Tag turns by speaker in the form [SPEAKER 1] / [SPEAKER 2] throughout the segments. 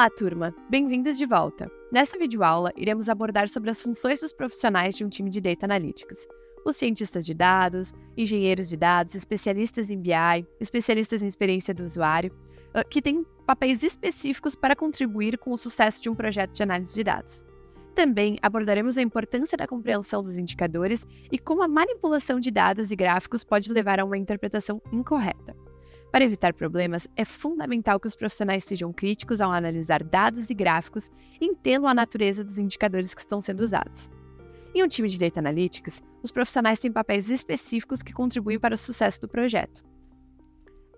[SPEAKER 1] Olá, turma! Bem-vindos de volta! Nessa videoaula, iremos abordar sobre as funções dos profissionais de um time de Data Analytics. Os cientistas de dados, engenheiros de dados, especialistas em BI, especialistas em experiência do usuário, ah, que têm papéis específicos para contribuir com o sucesso de um projeto de análise de dados. Também abordaremos a importância da compreensão dos indicadores e como a manipulação de dados e gráficos pode levar a uma interpretação incorreta. Para evitar problemas, é fundamental que os profissionais sejam críticos ao analisar dados e gráficos e entendam a natureza dos indicadores que estão sendo usados. Em um time de Data Analytics, os profissionais têm papéis específicos que contribuem para o sucesso do projeto.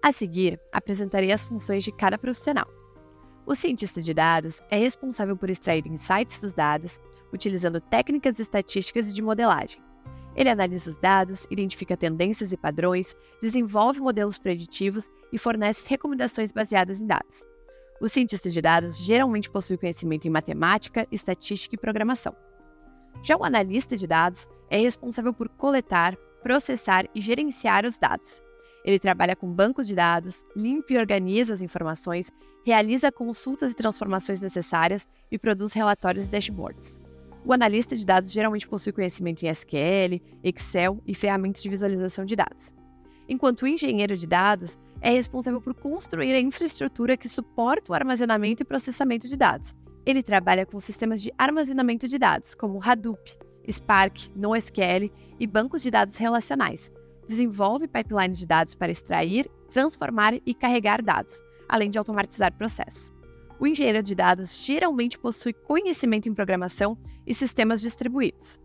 [SPEAKER 1] A seguir, apresentarei as funções de cada profissional. O cientista de dados é responsável por extrair insights dos dados, utilizando técnicas estatísticas e de modelagem. Ele analisa os dados, identifica tendências e padrões, desenvolve modelos preditivos e fornece recomendações baseadas em dados. O cientista de dados geralmente possui conhecimento em matemática, estatística e programação. Já o analista de dados é responsável por coletar, processar e gerenciar os dados. Ele trabalha com bancos de dados, limpa e organiza as informações, realiza consultas e transformações necessárias e produz relatórios e dashboards. O analista de dados geralmente possui conhecimento em SQL, Excel e ferramentas de visualização de dados. Enquanto o engenheiro de dados é responsável por construir a infraestrutura que suporta o armazenamento e processamento de dados. Ele trabalha com sistemas de armazenamento de dados, como Hadoop, Spark, NoSQL e bancos de dados relacionais. Desenvolve pipelines de dados para extrair, transformar e carregar dados, além de automatizar processos o engenheiro de dados geralmente possui conhecimento em programação e sistemas distribuídos.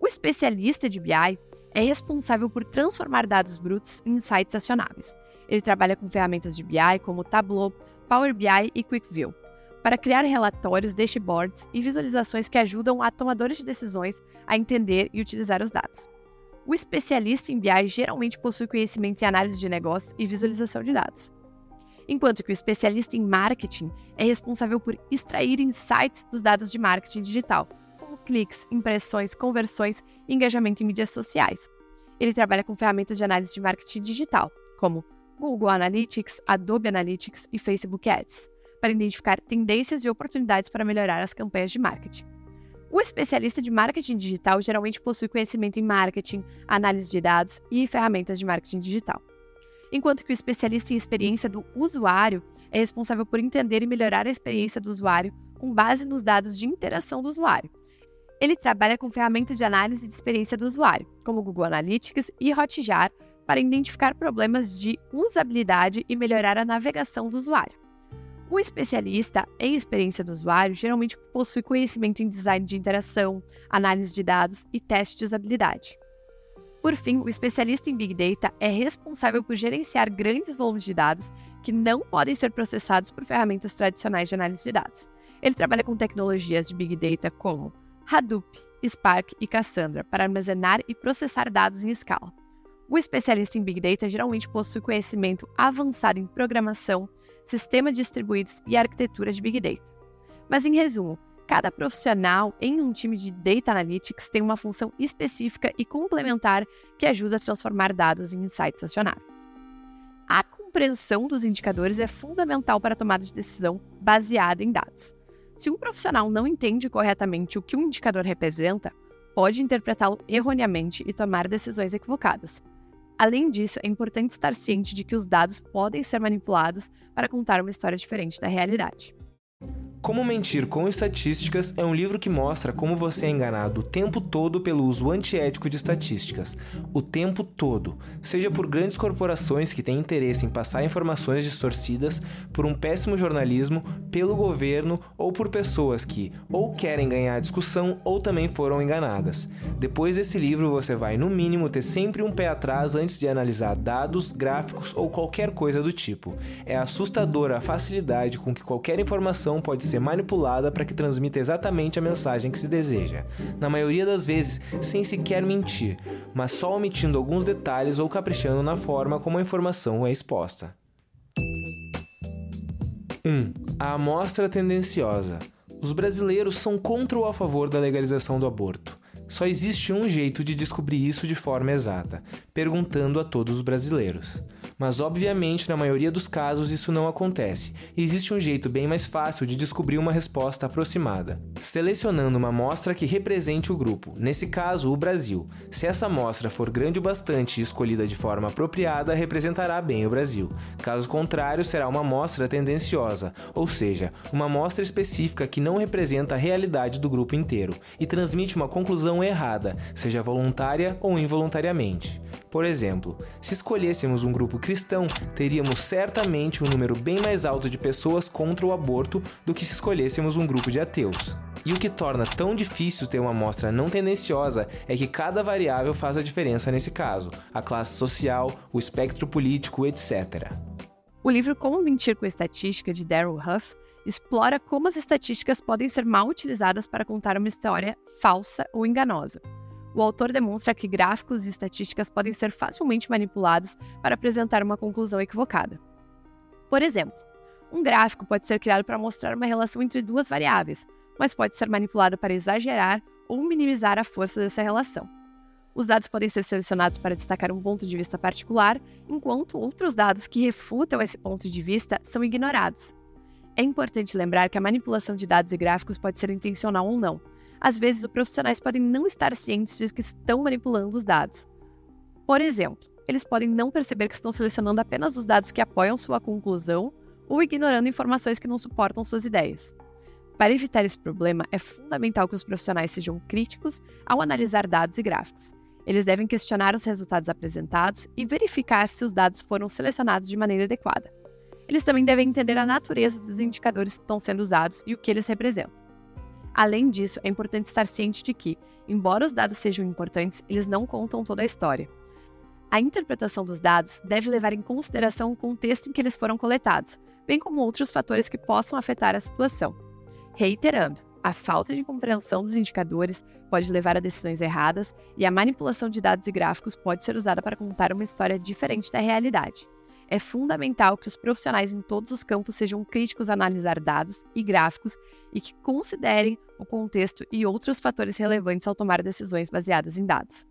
[SPEAKER 1] O especialista de BI é responsável por transformar dados brutos em insights acionáveis. Ele trabalha com ferramentas de BI como Tableau, Power BI e QuickView, para criar relatórios, dashboards e visualizações que ajudam a tomadores de decisões a entender e utilizar os dados. O especialista em BI geralmente possui conhecimento em análise de negócios e visualização de dados enquanto que o especialista em marketing é responsável por extrair insights dos dados de marketing digital, como cliques, impressões, conversões e engajamento em mídias sociais. Ele trabalha com ferramentas de análise de marketing digital, como Google Analytics, Adobe Analytics e Facebook Ads, para identificar tendências e oportunidades para melhorar as campanhas de marketing. O especialista de marketing digital geralmente possui conhecimento em marketing, análise de dados e ferramentas de marketing digital enquanto que o especialista em experiência do usuário é responsável por entender e melhorar a experiência do usuário com base nos dados de interação do usuário. Ele trabalha com ferramentas de análise de experiência do usuário, como Google Analytics e Hotjar, para identificar problemas de usabilidade e melhorar a navegação do usuário. O especialista em experiência do usuário geralmente possui conhecimento em design de interação, análise de dados e teste de usabilidade. Por fim, o especialista em Big Data é responsável por gerenciar grandes volumes de dados que não podem ser processados por ferramentas tradicionais de análise de dados. Ele trabalha com tecnologias de Big Data como Hadoop, Spark e Cassandra para armazenar e processar dados em escala. O especialista em Big Data geralmente possui conhecimento avançado em programação, sistemas distribuídos e arquitetura de Big Data. Mas, em resumo, Cada profissional em um time de Data Analytics tem uma função específica e complementar que ajuda a transformar dados em insights acionáveis. A compreensão dos indicadores é fundamental para a tomada de decisão baseada em dados. Se um profissional não entende corretamente o que um indicador representa, pode interpretá-lo erroneamente e tomar decisões equivocadas. Além disso, é importante estar ciente de que os dados podem ser manipulados para contar uma história diferente da realidade.
[SPEAKER 2] Como Mentir com Estatísticas é um livro que mostra como você é enganado o tempo todo pelo uso antiético de estatísticas. O tempo todo. Seja por grandes corporações que têm interesse em passar informações distorcidas, por um péssimo jornalismo, pelo governo ou por pessoas que ou querem ganhar a discussão ou também foram enganadas. Depois desse livro, você vai, no mínimo, ter sempre um pé atrás antes de analisar dados, gráficos ou qualquer coisa do tipo. É assustadora a facilidade com que qualquer informação pode ser manipulada para que transmita exatamente a mensagem que se deseja, na maioria das vezes sem sequer mentir, mas só omitindo alguns detalhes ou caprichando na forma como a informação é exposta. 1. Um, a amostra tendenciosa. Os brasileiros são contra ou a favor da legalização do aborto. Só existe um jeito de descobrir isso de forma exata: perguntando a todos os brasileiros. Mas obviamente na maioria dos casos isso não acontece, e existe um jeito bem mais fácil de descobrir uma resposta aproximada. Selecionando uma amostra que represente o grupo, nesse caso o Brasil. Se essa amostra for grande o bastante e escolhida de forma apropriada, representará bem o Brasil. Caso contrário, será uma amostra tendenciosa, ou seja, uma amostra específica que não representa a realidade do grupo inteiro e transmite uma conclusão errada, seja voluntária ou involuntariamente. Por exemplo, se escolhêssemos um grupo cristão, teríamos certamente um número bem mais alto de pessoas contra o aborto do que se escolhêssemos um grupo de ateus. E o que torna tão difícil ter uma amostra não tendenciosa é que cada variável faz a diferença nesse caso: a classe social, o espectro político, etc.
[SPEAKER 1] O livro Como Mentir com Estatística, de Darrell Huff, explora como as estatísticas podem ser mal utilizadas para contar uma história falsa ou enganosa. O autor demonstra que gráficos e estatísticas podem ser facilmente manipulados para apresentar uma conclusão equivocada. Por exemplo, um gráfico pode ser criado para mostrar uma relação entre duas variáveis, mas pode ser manipulado para exagerar ou minimizar a força dessa relação. Os dados podem ser selecionados para destacar um ponto de vista particular, enquanto outros dados que refutam esse ponto de vista são ignorados. É importante lembrar que a manipulação de dados e gráficos pode ser intencional ou não. Às vezes, os profissionais podem não estar cientes de que estão manipulando os dados. Por exemplo, eles podem não perceber que estão selecionando apenas os dados que apoiam sua conclusão ou ignorando informações que não suportam suas ideias. Para evitar esse problema, é fundamental que os profissionais sejam críticos ao analisar dados e gráficos. Eles devem questionar os resultados apresentados e verificar se os dados foram selecionados de maneira adequada. Eles também devem entender a natureza dos indicadores que estão sendo usados e o que eles representam. Além disso, é importante estar ciente de que, embora os dados sejam importantes, eles não contam toda a história. A interpretação dos dados deve levar em consideração o contexto em que eles foram coletados, bem como outros fatores que possam afetar a situação. Reiterando, a falta de compreensão dos indicadores pode levar a decisões erradas e a manipulação de dados e gráficos pode ser usada para contar uma história diferente da realidade. É fundamental que os profissionais em todos os campos sejam críticos a analisar dados e gráficos e que considerem o contexto e outros fatores relevantes ao tomar decisões baseadas em dados.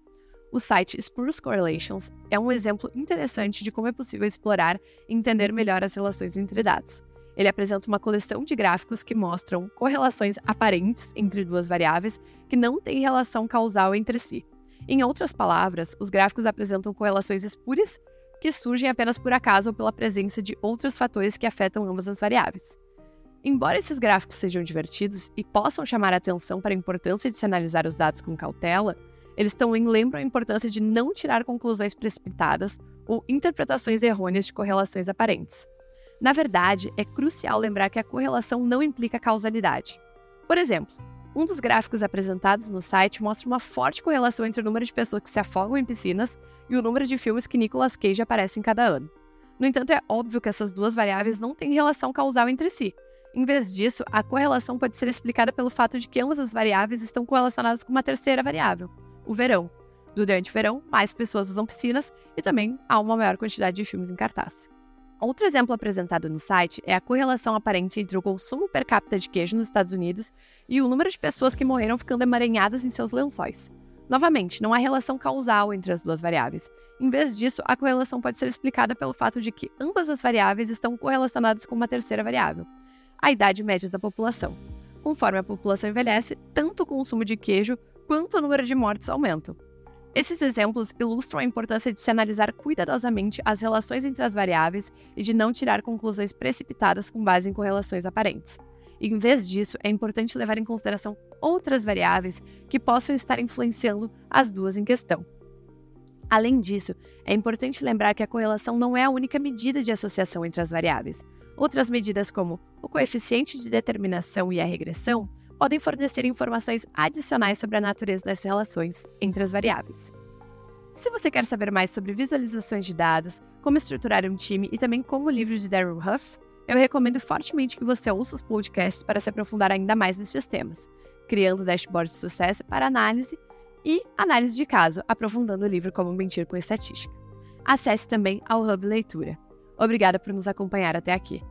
[SPEAKER 1] O site Spruce Correlations é um exemplo interessante de como é possível explorar e entender melhor as relações entre dados. Ele apresenta uma coleção de gráficos que mostram correlações aparentes entre duas variáveis que não têm relação causal entre si. Em outras palavras, os gráficos apresentam correlações espúrias que surgem apenas por acaso ou pela presença de outros fatores que afetam ambas as variáveis. Embora esses gráficos sejam divertidos e possam chamar a atenção para a importância de se analisar os dados com cautela, eles também lembram a importância de não tirar conclusões precipitadas ou interpretações errôneas de correlações aparentes. Na verdade, é crucial lembrar que a correlação não implica causalidade. Por exemplo, um dos gráficos apresentados no site mostra uma forte correlação entre o número de pessoas que se afogam em piscinas e o número de filmes que Nicolas Cage aparece em cada ano. No entanto, é óbvio que essas duas variáveis não têm relação causal entre si. Em vez disso, a correlação pode ser explicada pelo fato de que ambas as variáveis estão correlacionadas com uma terceira variável, o verão. Durante o verão, mais pessoas usam piscinas e também há uma maior quantidade de filmes em cartaz. Outro exemplo apresentado no site é a correlação aparente entre o consumo per capita de queijo nos Estados Unidos e o número de pessoas que morreram ficando emaranhadas em seus lençóis. Novamente, não há relação causal entre as duas variáveis. Em vez disso, a correlação pode ser explicada pelo fato de que ambas as variáveis estão correlacionadas com uma terceira variável, a idade média da população. Conforme a população envelhece, tanto o consumo de queijo quanto o número de mortes aumentam. Esses exemplos ilustram a importância de se analisar cuidadosamente as relações entre as variáveis e de não tirar conclusões precipitadas com base em correlações aparentes. Em vez disso, é importante levar em consideração outras variáveis que possam estar influenciando as duas em questão. Além disso, é importante lembrar que a correlação não é a única medida de associação entre as variáveis. Outras medidas, como o coeficiente de determinação e a regressão, podem fornecer informações adicionais sobre a natureza das relações entre as variáveis. Se você quer saber mais sobre visualizações de dados, como estruturar um time e também como o livro de Darryl Huff, eu recomendo fortemente que você ouça os podcasts para se aprofundar ainda mais nesses temas, criando dashboards de sucesso para análise e análise de caso, aprofundando o livro Como Mentir com Estatística. Acesse também ao Hub Leitura. Obrigada por nos acompanhar até aqui.